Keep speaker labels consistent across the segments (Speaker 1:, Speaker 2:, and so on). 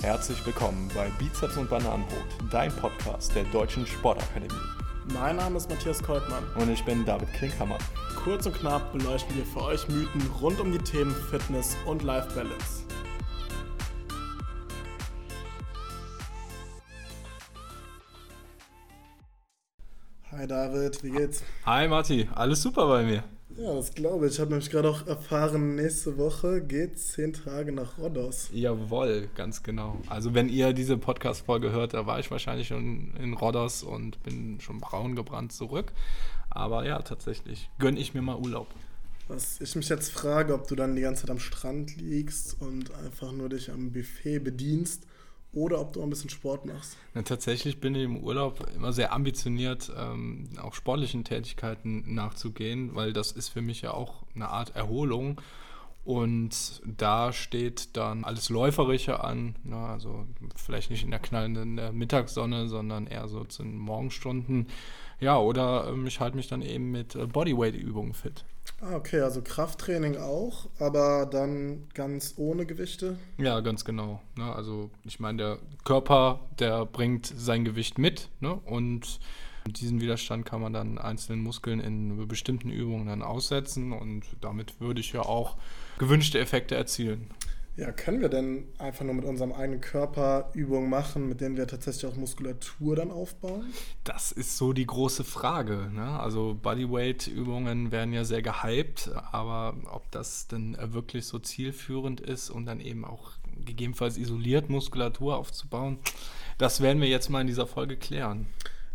Speaker 1: Herzlich willkommen bei Bizeps und Bananenbrot, dein Podcast der Deutschen Sportakademie.
Speaker 2: Mein Name ist Matthias Koltmann.
Speaker 1: Und ich bin David Klinkhammer.
Speaker 2: Kurz und knapp beleuchten wir für euch Mythen rund um die Themen Fitness und Life Balance. Hi David, wie geht's?
Speaker 1: Hi Matti, alles super bei mir.
Speaker 2: Ja, das glaube ich. Ich habe nämlich gerade auch erfahren, nächste Woche geht zehn Tage nach Rhodos.
Speaker 1: Jawohl, ganz genau. Also wenn ihr diese Podcast-Folge hört, da war ich wahrscheinlich schon in Rhodos und bin schon braun gebrannt zurück. Aber ja, tatsächlich gönne ich mir mal Urlaub.
Speaker 2: Was ich mich jetzt frage, ob du dann die ganze Zeit am Strand liegst und einfach nur dich am Buffet bedienst oder ob du ein bisschen Sport machst.
Speaker 1: Ja, tatsächlich bin ich im Urlaub immer sehr ambitioniert, ähm, auch sportlichen Tätigkeiten nachzugehen, weil das ist für mich ja auch eine Art Erholung. Und da steht dann alles Läuferische an, ne? also vielleicht nicht in der knallenden Mittagssonne, sondern eher so zu den Morgenstunden. Ja, oder ähm, ich halte mich dann eben mit äh, Bodyweight-Übungen fit.
Speaker 2: Ah, okay, also Krafttraining auch, aber dann ganz ohne Gewichte?
Speaker 1: Ja, ganz genau. Ne? Also ich meine, der Körper, der bringt sein Gewicht mit ne? und diesen Widerstand kann man dann einzelnen Muskeln in bestimmten Übungen dann aussetzen und damit würde ich ja auch gewünschte Effekte erzielen.
Speaker 2: Ja, können wir denn einfach nur mit unserem eigenen Körper Übungen machen, mit denen wir tatsächlich auch Muskulatur dann aufbauen?
Speaker 1: Das ist so die große Frage. Ne? Also Bodyweight-Übungen werden ja sehr gehypt, aber ob das denn wirklich so zielführend ist und dann eben auch gegebenenfalls isoliert Muskulatur aufzubauen, das werden wir jetzt mal in dieser Folge klären.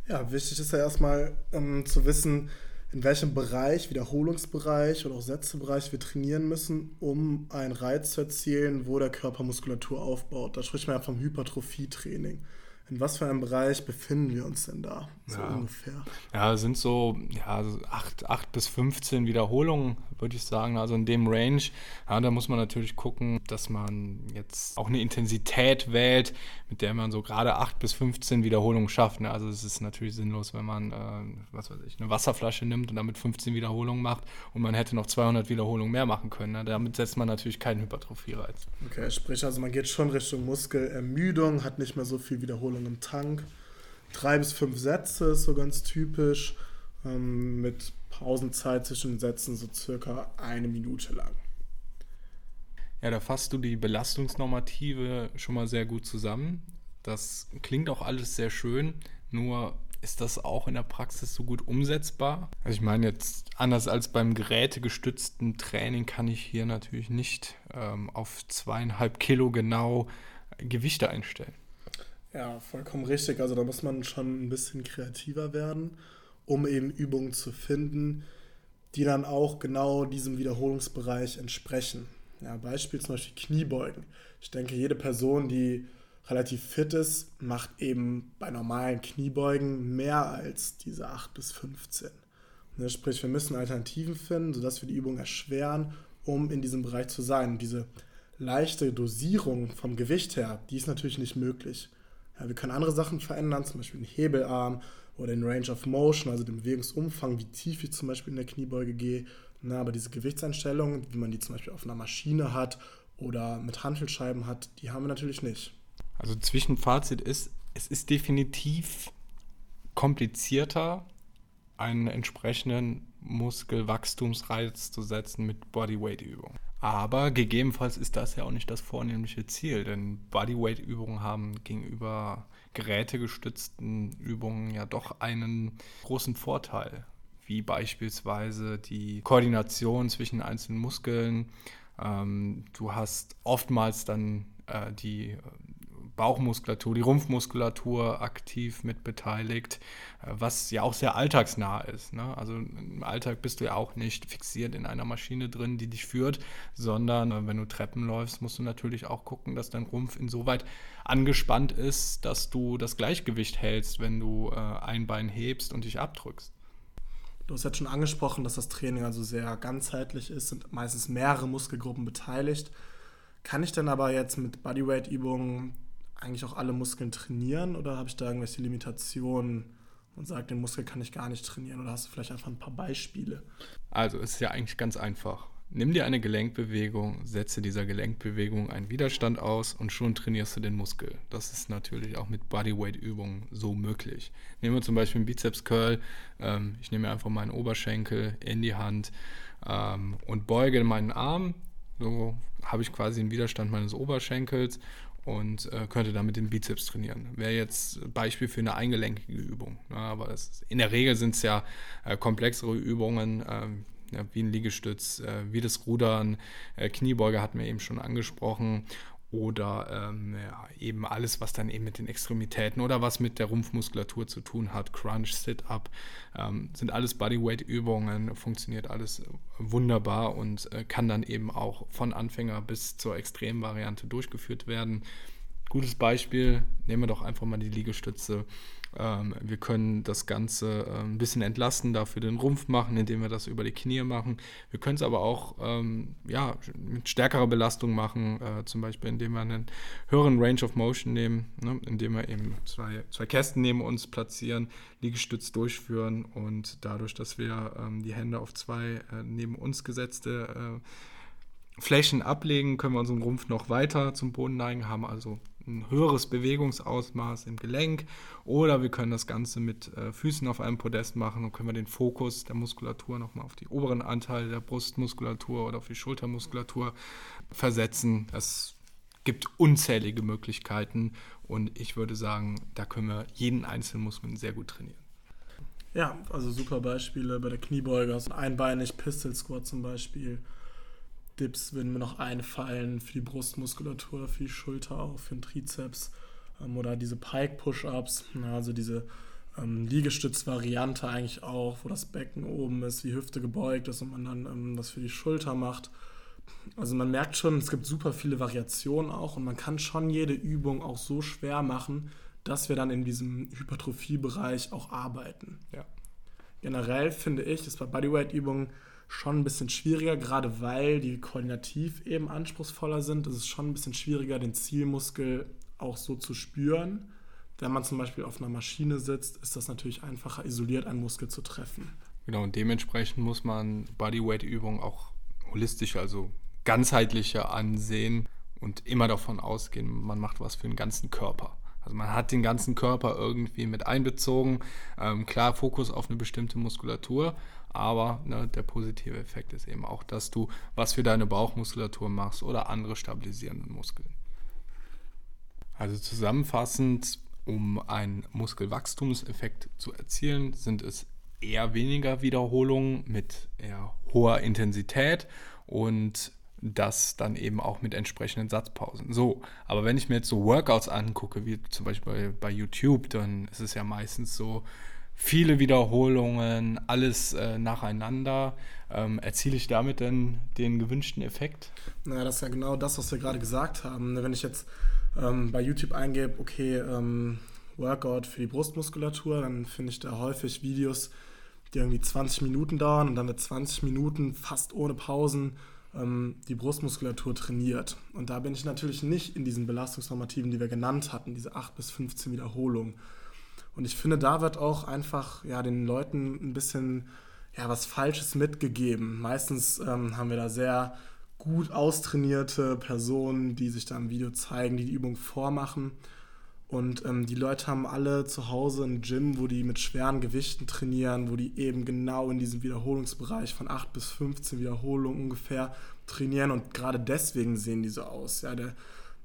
Speaker 2: Ja, wichtig ist ja erstmal ähm, zu wissen, in welchem Bereich, Wiederholungsbereich oder auch Sätzebereich wir trainieren müssen, um einen Reiz zu erzielen, wo der Körper Muskulatur aufbaut. Da spricht man ja vom Hypertrophietraining. In was für einem Bereich befinden wir uns denn da, so
Speaker 1: ja.
Speaker 2: ungefähr?
Speaker 1: Ja, sind so ja, 8, 8 bis 15 Wiederholungen, würde ich sagen. Also in dem Range, ja, da muss man natürlich gucken, dass man jetzt auch eine Intensität wählt, mit der man so gerade 8 bis 15 Wiederholungen schafft. Ne? Also es ist natürlich sinnlos, wenn man, äh, was weiß ich, eine Wasserflasche nimmt und damit 15 Wiederholungen macht und man hätte noch 200 Wiederholungen mehr machen können. Ne? Damit setzt man natürlich keinen Hypertrophie-Reiz.
Speaker 2: Okay, sprich also man geht schon Richtung Muskelermüdung, hat nicht mehr so viel Wiederholung Wiederholung im Tank. Drei bis fünf Sätze ist so ganz typisch. Ähm, mit Pausenzeit zwischen Sätzen so circa eine Minute lang.
Speaker 1: Ja, da fasst du die Belastungsnormative schon mal sehr gut zusammen. Das klingt auch alles sehr schön, nur ist das auch in der Praxis so gut umsetzbar? Also ich meine jetzt, anders als beim gerätegestützten Training kann ich hier natürlich nicht ähm, auf zweieinhalb Kilo genau Gewichte einstellen.
Speaker 2: Ja, vollkommen richtig. Also da muss man schon ein bisschen kreativer werden, um eben Übungen zu finden, die dann auch genau diesem Wiederholungsbereich entsprechen. Ja, Beispiel zum Beispiel Kniebeugen. Ich denke, jede Person, die relativ fit ist, macht eben bei normalen Kniebeugen mehr als diese 8 bis 15. Ne, sprich, wir müssen Alternativen finden, sodass wir die Übung erschweren, um in diesem Bereich zu sein. Diese leichte Dosierung vom Gewicht her, die ist natürlich nicht möglich. Ja, wir können andere Sachen verändern, zum Beispiel den Hebelarm oder den Range of Motion, also den Bewegungsumfang, wie tief ich zum Beispiel in der Kniebeuge gehe. Na, aber diese Gewichtseinstellungen, wie man die zum Beispiel auf einer Maschine hat oder mit Hantelscheiben hat, die haben wir natürlich nicht.
Speaker 1: Also Zwischenfazit ist, es ist definitiv komplizierter, einen entsprechenden Muskelwachstumsreiz zu setzen mit Bodyweight-Übungen. Aber gegebenenfalls ist das ja auch nicht das vornehmliche Ziel, denn Bodyweight-Übungen haben gegenüber gerätegestützten Übungen ja doch einen großen Vorteil, wie beispielsweise die Koordination zwischen einzelnen Muskeln. Ähm, du hast oftmals dann äh, die Bauchmuskulatur, die Rumpfmuskulatur aktiv mit beteiligt, äh, was ja auch sehr alltagsnah ist. Ne? Also im Alltag bist du ja auch nicht fixiert in einer Maschine drin, die dich führt, sondern äh, wenn du Treppen läufst, musst du natürlich auch gucken, dass dein Rumpf insoweit angespannt ist, dass du das Gleichgewicht hältst, wenn du äh, ein Bein hebst und dich abdrückst.
Speaker 2: Du hast jetzt schon angesprochen, dass das Training also sehr ganzheitlich ist, sind meistens mehrere Muskelgruppen beteiligt. Kann ich denn aber jetzt mit Bodyweight-Übungen eigentlich auch alle Muskeln trainieren oder habe ich da irgendwelche Limitationen und sage, den Muskel kann ich gar nicht trainieren oder hast du vielleicht einfach ein paar Beispiele?
Speaker 1: Also es ist ja eigentlich ganz einfach. Nimm dir eine Gelenkbewegung, setze dieser Gelenkbewegung einen Widerstand aus und schon trainierst du den Muskel. Das ist natürlich auch mit Bodyweight-Übungen so möglich. Nehmen wir zum Beispiel einen Bizeps Curl. Ähm, ich nehme einfach meinen Oberschenkel in die Hand ähm, und beuge meinen Arm. So habe ich quasi den Widerstand meines Oberschenkels und äh, könnte damit den Bizeps trainieren. Wäre jetzt Beispiel für eine eingelenkige Übung. Ja, aber ist, in der Regel sind es ja äh, komplexere Übungen. Ähm, ja, wie ein Liegestütz, äh, wie das Rudern, äh, Kniebeuge hatten wir eben schon angesprochen oder ähm, ja, eben alles, was dann eben mit den Extremitäten oder was mit der Rumpfmuskulatur zu tun hat, Crunch, Sit-Up, ähm, sind alles Bodyweight-Übungen, funktioniert alles wunderbar und äh, kann dann eben auch von Anfänger bis zur Extremvariante durchgeführt werden. Gutes Beispiel, nehmen wir doch einfach mal die Liegestütze. Ähm, wir können das Ganze äh, ein bisschen entlasten, dafür den Rumpf machen, indem wir das über die Knie machen. Wir können es aber auch ähm, ja, mit stärkerer Belastung machen, äh, zum Beispiel indem wir einen höheren Range of Motion nehmen, ne? indem wir eben zwei, zwei Kästen neben uns platzieren, Liegestütz durchführen und dadurch, dass wir ähm, die Hände auf zwei äh, neben uns gesetzte äh, Flächen ablegen, können wir unseren Rumpf noch weiter zum Boden neigen, haben also ein höheres Bewegungsausmaß im Gelenk oder wir können das Ganze mit äh, Füßen auf einem Podest machen und können wir den Fokus der Muskulatur nochmal auf die oberen Anteile der Brustmuskulatur oder auf die Schultermuskulatur versetzen. Es gibt unzählige Möglichkeiten und ich würde sagen, da können wir jeden einzelnen Muskel sehr gut trainieren.
Speaker 2: Ja, also super Beispiele bei der Kniebeuge, also einbeinig Pistol Squat zum Beispiel Dips würden mir noch einfallen für die Brustmuskulatur, für die Schulter auch, für den Trizeps ähm, oder diese Pike-Push-Ups, also diese ähm, Liegestütz-Variante eigentlich auch, wo das Becken oben ist, die Hüfte gebeugt ist und man dann ähm, das für die Schulter macht. Also man merkt schon, es gibt super viele Variationen auch und man kann schon jede Übung auch so schwer machen, dass wir dann in diesem Hypertrophie-Bereich auch arbeiten. Ja. Generell finde ich, ist bei Bodyweight-Übungen schon ein bisschen schwieriger, gerade weil die koordinativ eben anspruchsvoller sind. Es ist schon ein bisschen schwieriger, den Zielmuskel auch so zu spüren. Wenn man zum Beispiel auf einer Maschine sitzt, ist das natürlich einfacher, isoliert einen Muskel zu treffen.
Speaker 1: Genau, und dementsprechend muss man Bodyweight-Übungen auch holistisch, also ganzheitlicher ansehen und immer davon ausgehen, man macht was für den ganzen Körper. Also man hat den ganzen Körper irgendwie mit einbezogen. Ähm, klar, Fokus auf eine bestimmte Muskulatur, aber ne, der positive Effekt ist eben auch, dass du was für deine Bauchmuskulatur machst oder andere stabilisierende Muskeln. Also zusammenfassend, um einen Muskelwachstumseffekt zu erzielen, sind es eher weniger Wiederholungen mit eher hoher Intensität und das dann eben auch mit entsprechenden Satzpausen. So, aber wenn ich mir jetzt so Workouts angucke, wie zum Beispiel bei YouTube, dann ist es ja meistens so, viele Wiederholungen, alles äh, nacheinander. Ähm, erziele ich damit denn den gewünschten Effekt?
Speaker 2: Naja, das ist ja genau das, was wir gerade gesagt haben. Wenn ich jetzt ähm, bei YouTube eingebe, okay, ähm, Workout für die Brustmuskulatur, dann finde ich da häufig Videos, die irgendwie 20 Minuten dauern und dann mit 20 Minuten fast ohne Pausen ähm, die Brustmuskulatur trainiert. Und da bin ich natürlich nicht in diesen Belastungsnormativen, die wir genannt hatten, diese 8 bis 15 Wiederholungen. Und ich finde, da wird auch einfach ja, den Leuten ein bisschen ja, was Falsches mitgegeben. Meistens ähm, haben wir da sehr gut austrainierte Personen, die sich da im Video zeigen, die die Übung vormachen. Und ähm, die Leute haben alle zu Hause ein Gym, wo die mit schweren Gewichten trainieren, wo die eben genau in diesem Wiederholungsbereich von 8 bis 15 Wiederholungen ungefähr trainieren. Und gerade deswegen sehen die so aus. Ja, der,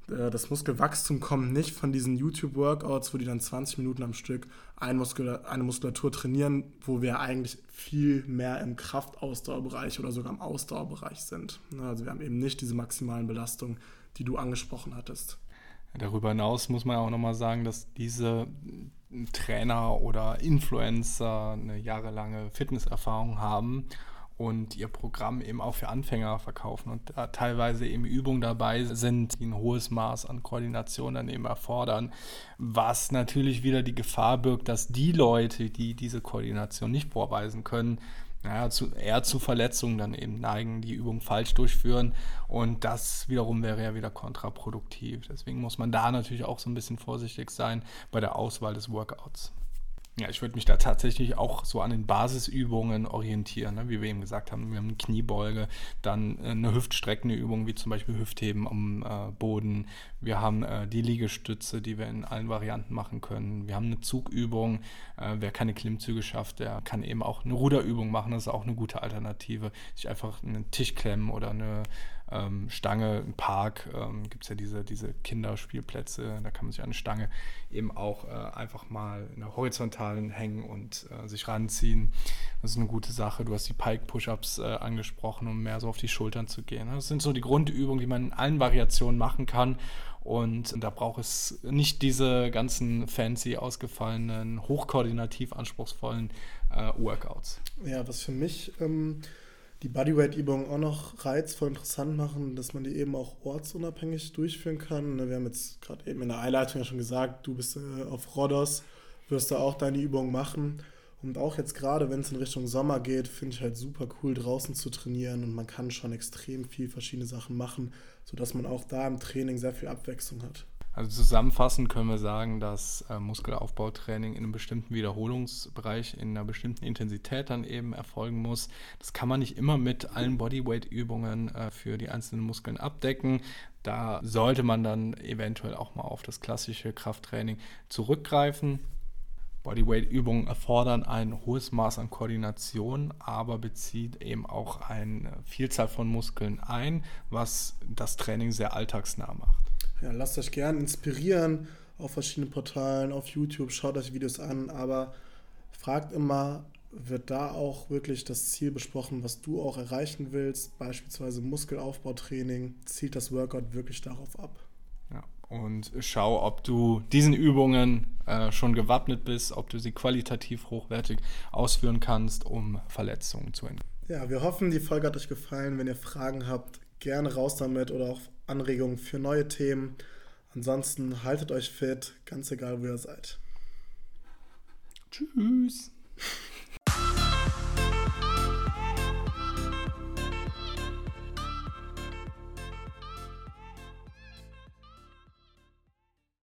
Speaker 2: das Muskelwachstum kommt nicht von diesen YouTube-Workouts, wo die dann 20 Minuten am Stück eine, Muskula eine Muskulatur trainieren, wo wir eigentlich viel mehr im Kraftausdauerbereich oder sogar im Ausdauerbereich sind. Also wir haben eben nicht diese maximalen Belastungen, die du angesprochen hattest.
Speaker 1: Darüber hinaus muss man auch nochmal sagen, dass diese Trainer oder Influencer eine jahrelange Fitnesserfahrung haben und ihr Programm eben auch für Anfänger verkaufen und da teilweise eben Übungen dabei sind, die ein hohes Maß an Koordination dann eben erfordern, was natürlich wieder die Gefahr birgt, dass die Leute, die diese Koordination nicht vorweisen können, naja, zu, eher zu Verletzungen dann eben neigen, die Übung falsch durchführen und das wiederum wäre ja wieder kontraproduktiv. Deswegen muss man da natürlich auch so ein bisschen vorsichtig sein bei der Auswahl des Workouts. Ja, ich würde mich da tatsächlich auch so an den Basisübungen orientieren, ne? wie wir eben gesagt haben. Wir haben Kniebeuge, dann äh, eine hüftstreckende Übung, wie zum Beispiel Hüftheben am äh, Boden. Wir haben äh, die Liegestütze, die wir in allen Varianten machen können. Wir haben eine Zugübung. Äh, wer keine Klimmzüge schafft, der kann eben auch eine Ruderübung machen. Das ist auch eine gute Alternative. Sich einfach einen Tisch klemmen oder eine ähm, Stange im Park. Ähm, Gibt es ja diese, diese Kinderspielplätze, da kann man sich eine Stange eben auch äh, einfach mal in der Horizontalen hängen und äh, sich ranziehen. Das ist eine gute Sache. Du hast die Pike-Push-Ups äh, angesprochen, um mehr so auf die Schultern zu gehen. Das sind so die Grundübungen, die man in allen Variationen machen kann. Und da braucht es nicht diese ganzen fancy, ausgefallenen, hochkoordinativ anspruchsvollen äh, Workouts.
Speaker 2: Ja, was für mich ähm, die Bodyweight-Übungen auch noch reizvoll interessant machen, dass man die eben auch ortsunabhängig durchführen kann. Ne, wir haben jetzt gerade eben in der Einleitung ja schon gesagt, du bist äh, auf Rhodos, wirst da auch deine Übungen machen. Und auch jetzt gerade, wenn es in Richtung Sommer geht, finde ich halt super cool, draußen zu trainieren und man kann schon extrem viel verschiedene Sachen machen, sodass man auch da im Training sehr viel Abwechslung hat.
Speaker 1: Also zusammenfassend können wir sagen, dass äh, Muskelaufbautraining in einem bestimmten Wiederholungsbereich, in einer bestimmten Intensität dann eben erfolgen muss. Das kann man nicht immer mit allen Bodyweight-Übungen äh, für die einzelnen Muskeln abdecken. Da sollte man dann eventuell auch mal auf das klassische Krafttraining zurückgreifen. Bodyweight-Übungen erfordern ein hohes Maß an Koordination, aber bezieht eben auch eine Vielzahl von Muskeln ein, was das Training sehr alltagsnah macht
Speaker 2: ja, lasst euch gern inspirieren auf verschiedenen Portalen, auf YouTube, schaut euch Videos an, aber fragt immer, wird da auch wirklich das Ziel besprochen, was du auch erreichen willst, beispielsweise Muskelaufbautraining, zielt das Workout wirklich darauf ab?
Speaker 1: Ja, und schau, ob du diesen Übungen äh, schon gewappnet bist, ob du sie qualitativ hochwertig ausführen kannst, um Verletzungen zu entgehen.
Speaker 2: Ja, wir hoffen, die Folge hat euch gefallen. Wenn ihr Fragen habt, gerne raus damit oder auch Anregungen für neue Themen. Ansonsten haltet euch fit, ganz egal, wo ihr seid.
Speaker 1: Tschüss.